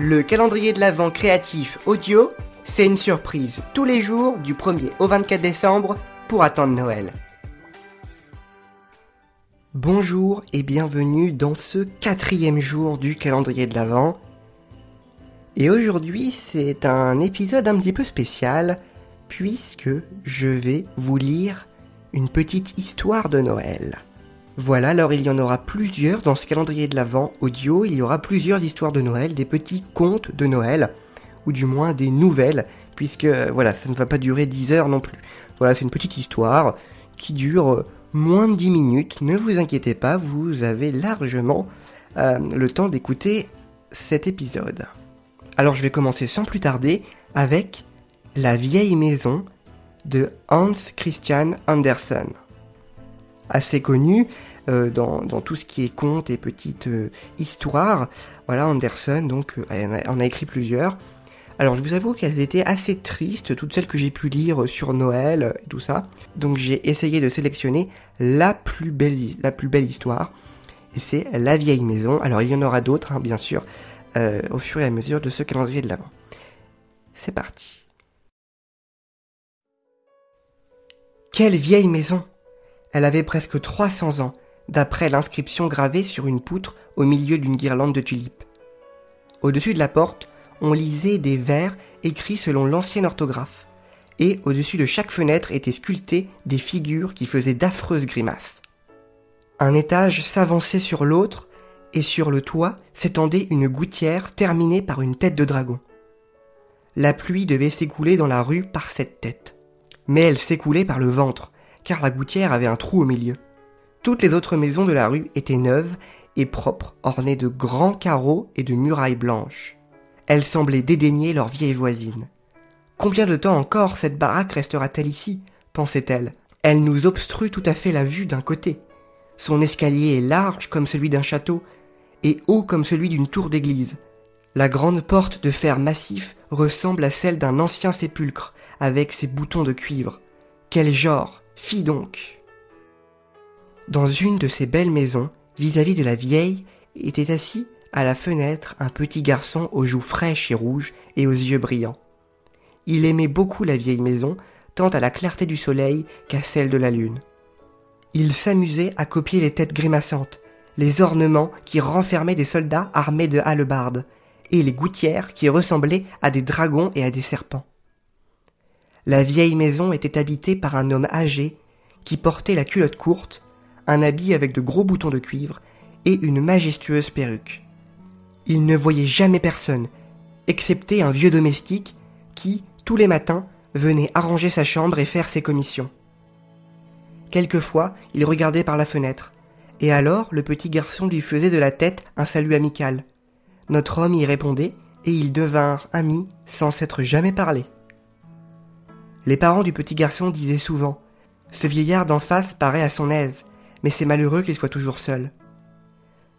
Le calendrier de l'Avent créatif audio, c'est une surprise tous les jours du 1er au 24 décembre pour attendre Noël. Bonjour et bienvenue dans ce quatrième jour du calendrier de l'Avent. Et aujourd'hui c'est un épisode un petit peu spécial puisque je vais vous lire une petite histoire de Noël. Voilà, alors il y en aura plusieurs dans ce calendrier de l'Avent audio, il y aura plusieurs histoires de Noël, des petits contes de Noël, ou du moins des nouvelles, puisque voilà, ça ne va pas durer 10 heures non plus. Voilà, c'est une petite histoire qui dure moins de 10 minutes, ne vous inquiétez pas, vous avez largement euh, le temps d'écouter cet épisode. Alors je vais commencer sans plus tarder avec La vieille maison de Hans Christian Andersen assez connu euh, dans, tout ce qui est contes et petites euh, histoires. Voilà, Anderson, donc, euh, en a, écrit plusieurs. Alors, je vous avoue qu'elles étaient assez tristes, toutes celles que j'ai pu lire sur Noël et tout ça. Donc, j'ai essayé de sélectionner la plus belle, la plus belle histoire. Et c'est La vieille maison. Alors, il y en aura d'autres, hein, bien sûr, au fur et à mesure de ce calendrier de l'avant. C'est parti. Quelle vieille maison elle avait presque 300 ans, d'après l'inscription gravée sur une poutre au milieu d'une guirlande de tulipes. Au-dessus de la porte, on lisait des vers écrits selon l'ancienne orthographe, et au-dessus de chaque fenêtre étaient sculptées des figures qui faisaient d'affreuses grimaces. Un étage s'avançait sur l'autre, et sur le toit s'étendait une gouttière terminée par une tête de dragon. La pluie devait s'écouler dans la rue par cette tête, mais elle s'écoulait par le ventre, car la gouttière avait un trou au milieu. Toutes les autres maisons de la rue étaient neuves et propres, ornées de grands carreaux et de murailles blanches. Elles semblaient dédaigner leur vieille voisine. Combien de temps encore cette baraque restera-t-elle ici? pensait-elle. Elle nous obstrue tout à fait la vue d'un côté. Son escalier est large comme celui d'un château et haut comme celui d'une tour d'église. La grande porte de fer massif ressemble à celle d'un ancien sépulcre avec ses boutons de cuivre. Quel genre Fi donc. Dans une de ces belles maisons, vis-à-vis de la vieille, était assis à la fenêtre un petit garçon aux joues fraîches et rouges et aux yeux brillants. Il aimait beaucoup la vieille maison, tant à la clarté du soleil qu'à celle de la lune. Il s'amusait à copier les têtes grimaçantes, les ornements qui renfermaient des soldats armés de hallebardes, et les gouttières qui ressemblaient à des dragons et à des serpents. La vieille maison était habitée par un homme âgé qui portait la culotte courte, un habit avec de gros boutons de cuivre et une majestueuse perruque. Il ne voyait jamais personne, excepté un vieux domestique qui, tous les matins, venait arranger sa chambre et faire ses commissions. Quelquefois, il regardait par la fenêtre, et alors le petit garçon lui faisait de la tête un salut amical. Notre homme y répondait, et ils devinrent amis sans s'être jamais parlé. Les parents du petit garçon disaient souvent Ce vieillard d'en face paraît à son aise, mais c'est malheureux qu'il soit toujours seul.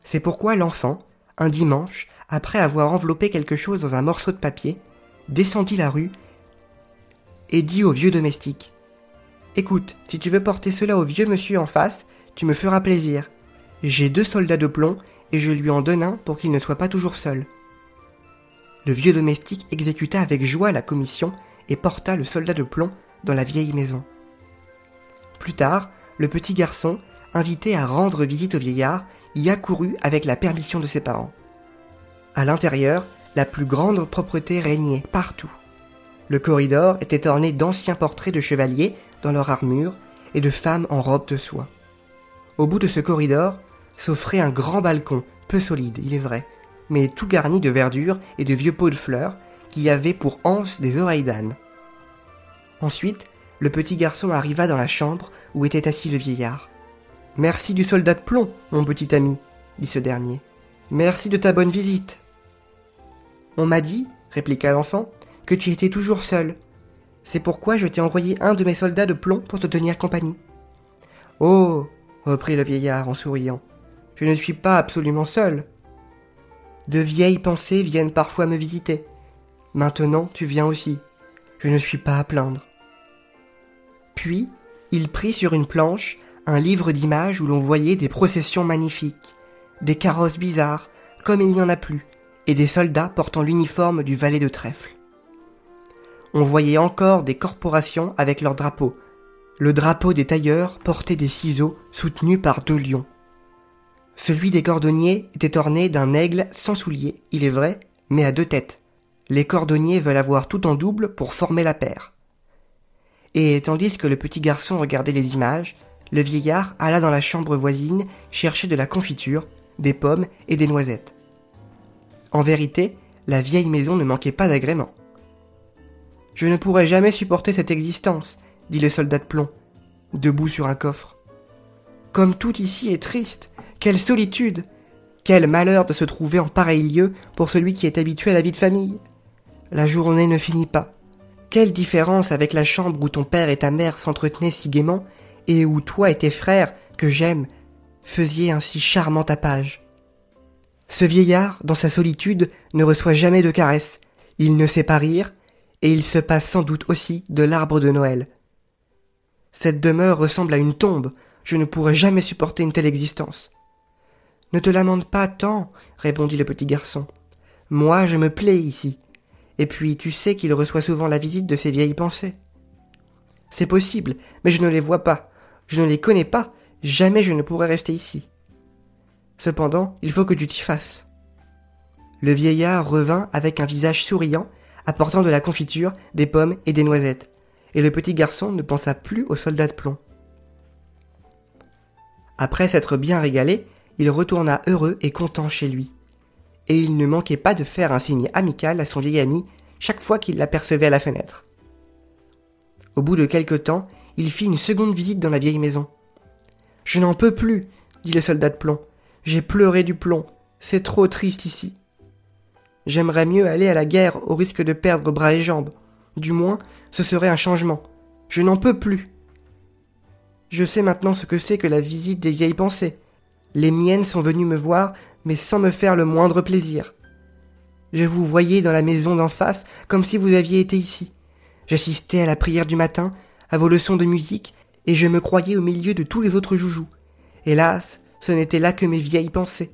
C'est pourquoi l'enfant, un dimanche, après avoir enveloppé quelque chose dans un morceau de papier, descendit la rue et dit au vieux domestique Écoute, si tu veux porter cela au vieux monsieur en face, tu me feras plaisir. J'ai deux soldats de plomb et je lui en donne un pour qu'il ne soit pas toujours seul. Le vieux domestique exécuta avec joie la commission et porta le soldat de plomb dans la vieille maison. Plus tard, le petit garçon, invité à rendre visite au vieillard, y accourut avec la permission de ses parents. À l'intérieur, la plus grande propreté régnait partout. Le corridor était orné d'anciens portraits de chevaliers dans leur armure et de femmes en robe de soie. Au bout de ce corridor s'offrait un grand balcon, peu solide, il est vrai, mais tout garni de verdure et de vieux pots de fleurs qui avait pour anse des oreilles d'âne. Ensuite, le petit garçon arriva dans la chambre où était assis le vieillard. Merci du soldat de plomb, mon petit ami, dit ce dernier. Merci de ta bonne visite. On m'a dit, répliqua l'enfant, que tu étais toujours seul. C'est pourquoi je t'ai envoyé un de mes soldats de plomb pour te tenir compagnie. Oh, reprit le vieillard en souriant, je ne suis pas absolument seul. De vieilles pensées viennent parfois me visiter. Maintenant, tu viens aussi. Je ne suis pas à plaindre. Puis, il prit sur une planche un livre d'images où l'on voyait des processions magnifiques, des carrosses bizarres, comme il n'y en a plus, et des soldats portant l'uniforme du valet de trèfle. On voyait encore des corporations avec leurs drapeaux. Le drapeau des tailleurs portait des ciseaux soutenus par deux lions. Celui des cordonniers était orné d'un aigle sans souliers, il est vrai, mais à deux têtes. Les cordonniers veulent avoir tout en double pour former la paire. Et tandis que le petit garçon regardait les images, le vieillard alla dans la chambre voisine chercher de la confiture, des pommes et des noisettes. En vérité, la vieille maison ne manquait pas d'agréments. Je ne pourrai jamais supporter cette existence, dit le soldat de plomb, debout sur un coffre. Comme tout ici est triste, quelle solitude, quel malheur de se trouver en pareil lieu pour celui qui est habitué à la vie de famille. La journée ne finit pas. Quelle différence avec la chambre où ton père et ta mère s'entretenaient si gaiement et où toi et tes frères, que j'aime, faisiez un si charmant tapage. Ce vieillard, dans sa solitude, ne reçoit jamais de caresses, il ne sait pas rire, et il se passe sans doute aussi de l'arbre de Noël. Cette demeure ressemble à une tombe, je ne pourrais jamais supporter une telle existence. Ne te lamente pas tant, répondit le petit garçon. Moi, je me plais ici. Et puis, tu sais qu'il reçoit souvent la visite de ses vieilles pensées. C'est possible, mais je ne les vois pas. Je ne les connais pas. Jamais je ne pourrais rester ici. Cependant, il faut que tu t'y fasses. Le vieillard revint avec un visage souriant, apportant de la confiture, des pommes et des noisettes, et le petit garçon ne pensa plus au soldat de plomb. Après s'être bien régalé, il retourna heureux et content chez lui. Et il ne manquait pas de faire un signe amical à son vieil ami chaque fois qu'il l'apercevait à la fenêtre. Au bout de quelque temps, il fit une seconde visite dans la vieille maison. Je n'en peux plus, dit le soldat de plomb. J'ai pleuré du plomb. C'est trop triste ici. J'aimerais mieux aller à la guerre au risque de perdre bras et jambes. Du moins, ce serait un changement. Je n'en peux plus. Je sais maintenant ce que c'est que la visite des vieilles pensées. Les miennes sont venues me voir, mais sans me faire le moindre plaisir. Je vous voyais dans la maison d'en face comme si vous aviez été ici. J'assistais à la prière du matin, à vos leçons de musique, et je me croyais au milieu de tous les autres joujoux. Hélas, ce n'était là que mes vieilles pensées.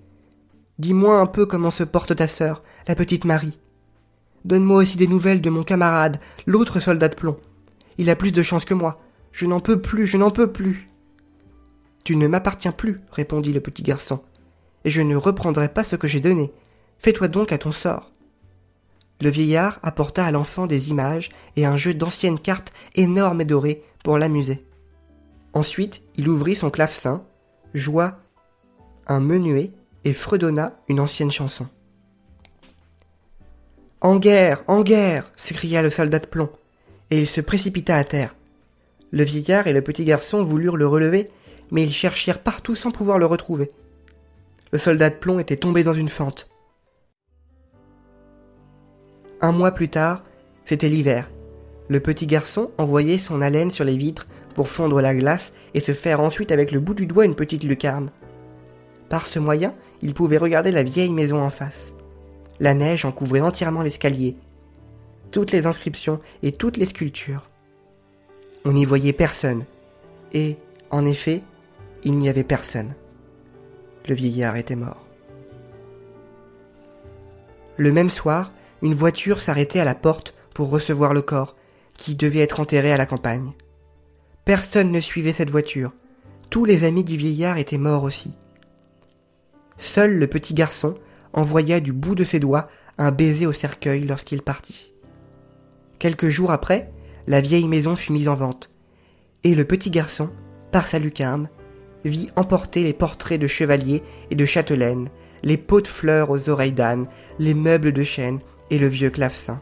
Dis-moi un peu comment se porte ta sœur, la petite Marie. Donne-moi aussi des nouvelles de mon camarade, l'autre soldat de plomb. Il a plus de chance que moi. Je n'en peux plus, je n'en peux plus. Tu ne m'appartiens plus, répondit le petit garçon, et je ne reprendrai pas ce que j'ai donné. Fais-toi donc à ton sort. Le vieillard apporta à l'enfant des images et un jeu d'anciennes cartes énormes et dorées pour l'amuser. Ensuite, il ouvrit son clavecin, joua un menuet et fredonna une ancienne chanson. En guerre, en guerre s'écria le soldat de plomb, et il se précipita à terre. Le vieillard et le petit garçon voulurent le relever, mais ils cherchèrent partout sans pouvoir le retrouver. Le soldat de plomb était tombé dans une fente. Un mois plus tard, c'était l'hiver. Le petit garçon envoyait son haleine sur les vitres pour fondre la glace et se faire ensuite avec le bout du doigt une petite lucarne. Par ce moyen, il pouvait regarder la vieille maison en face. La neige en couvrait entièrement l'escalier, toutes les inscriptions et toutes les sculptures. On n'y voyait personne, et, en effet, il n'y avait personne. Le vieillard était mort. Le même soir, une voiture s'arrêtait à la porte pour recevoir le corps, qui devait être enterré à la campagne. Personne ne suivait cette voiture. Tous les amis du vieillard étaient morts aussi. Seul le petit garçon envoya du bout de ses doigts un baiser au cercueil lorsqu'il partit. Quelques jours après, la vieille maison fut mise en vente, et le petit garçon, par sa lucarne, vit emporter les portraits de chevaliers et de châtelaines, les pots de fleurs aux oreilles d'âne, les meubles de chêne et le vieux clavecin.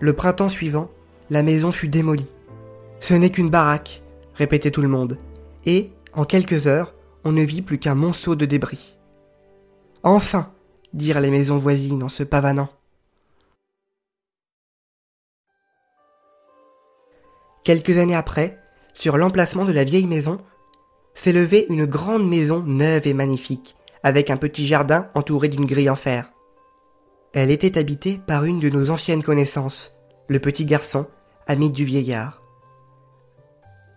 Le printemps suivant, la maison fut démolie. Ce n'est qu'une baraque, répétait tout le monde, et, en quelques heures, on ne vit plus qu'un monceau de débris. Enfin dirent les maisons voisines en se pavanant. Quelques années après, sur l'emplacement de la vieille maison, s'élevait une grande maison neuve et magnifique, avec un petit jardin entouré d'une grille en fer. Elle était habitée par une de nos anciennes connaissances, le petit garçon, ami du vieillard.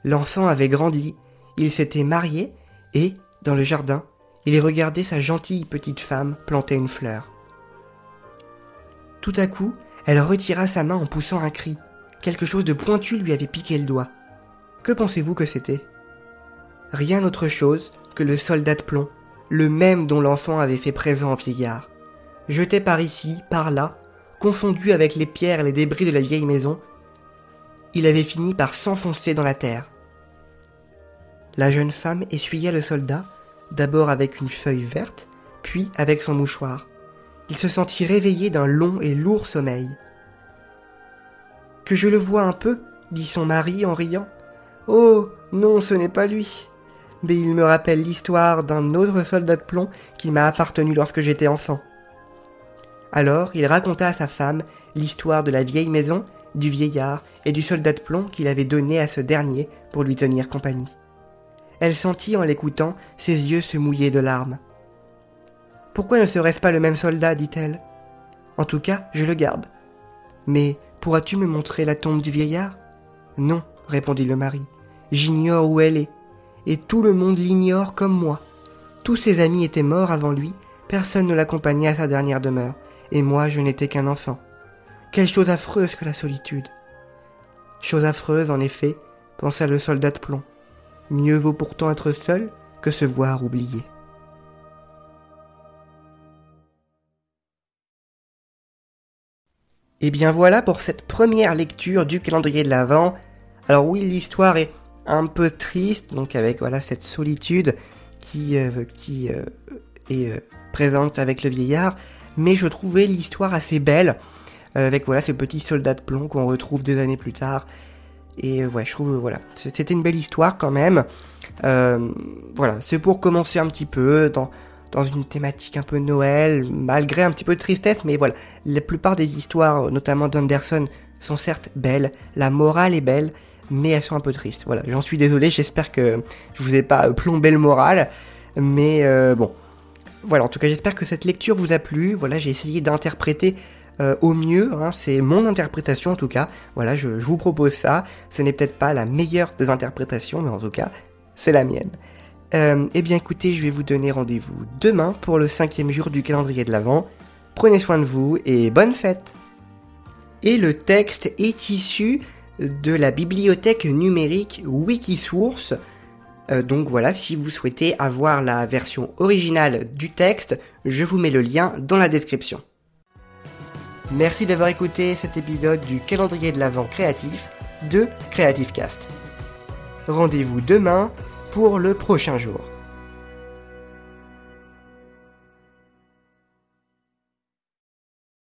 L'enfant avait grandi, il s'était marié et, dans le jardin, il regardait sa gentille petite femme planter une fleur. Tout à coup, elle retira sa main en poussant un cri. Quelque chose de pointu lui avait piqué le doigt. Que pensez-vous que c'était? Rien autre chose que le soldat de plomb, le même dont l'enfant avait fait présent au vieillard. Jeté par ici, par là, confondu avec les pierres et les débris de la vieille maison, il avait fini par s'enfoncer dans la terre. La jeune femme essuya le soldat, d'abord avec une feuille verte, puis avec son mouchoir. Il se sentit réveillé d'un long et lourd sommeil. Que je le vois un peu, dit son mari en riant. Oh, non, ce n'est pas lui. Mais il me rappelle l'histoire d'un autre soldat de plomb qui m'a appartenu lorsque j'étais enfant. Alors il raconta à sa femme l'histoire de la vieille maison, du vieillard et du soldat de plomb qu'il avait donné à ce dernier pour lui tenir compagnie. Elle sentit en l'écoutant ses yeux se mouiller de larmes. Pourquoi ne serait-ce pas le même soldat? dit-elle. En tout cas, je le garde. Mais pourras-tu me montrer la tombe du vieillard Non, répondit le mari. J'ignore où elle est, et tout le monde l'ignore comme moi. Tous ses amis étaient morts avant lui, personne ne l'accompagnait à sa dernière demeure, et moi je n'étais qu'un enfant. Quelle chose affreuse que la solitude. Chose affreuse, en effet, pensa le soldat de plomb. Mieux vaut pourtant être seul que se voir oublié. Et bien voilà pour cette première lecture du calendrier de l'Avent. Alors oui, l'histoire est un peu triste, donc avec voilà cette solitude qui, euh, qui euh, est euh, présente avec le vieillard, mais je trouvais l'histoire assez belle, avec voilà ce petit soldat de plomb qu'on retrouve des années plus tard. Et ouais, je trouve voilà, c'était une belle histoire quand même. voilà, c'est pour commencer un petit peu dans dans une thématique un peu Noël, malgré un petit peu de tristesse, mais voilà, la plupart des histoires, notamment d'Anderson, sont certes belles, la morale est belle, mais elles sont un peu tristes. Voilà, j'en suis désolé, j'espère que je vous ai pas plombé le moral, mais euh, bon. Voilà, en tout cas, j'espère que cette lecture vous a plu. Voilà, j'ai essayé d'interpréter euh, au mieux. Hein, c'est mon interprétation en tout cas. Voilà, je, vous propose ça. Ce n'est peut-être pas la meilleure des interprétations, mais en tout cas, c'est la mienne. Euh, eh bien écoutez, je vais vous donner rendez-vous demain pour le cinquième jour du calendrier de l'Avent. Prenez soin de vous et bonne fête Et le texte est issu de la bibliothèque numérique Wikisource. Euh, donc voilà, si vous souhaitez avoir la version originale du texte, je vous mets le lien dans la description. Merci d'avoir écouté cet épisode du calendrier de l'Avent créatif de Creative Cast. Rendez-vous demain pour le prochain jour.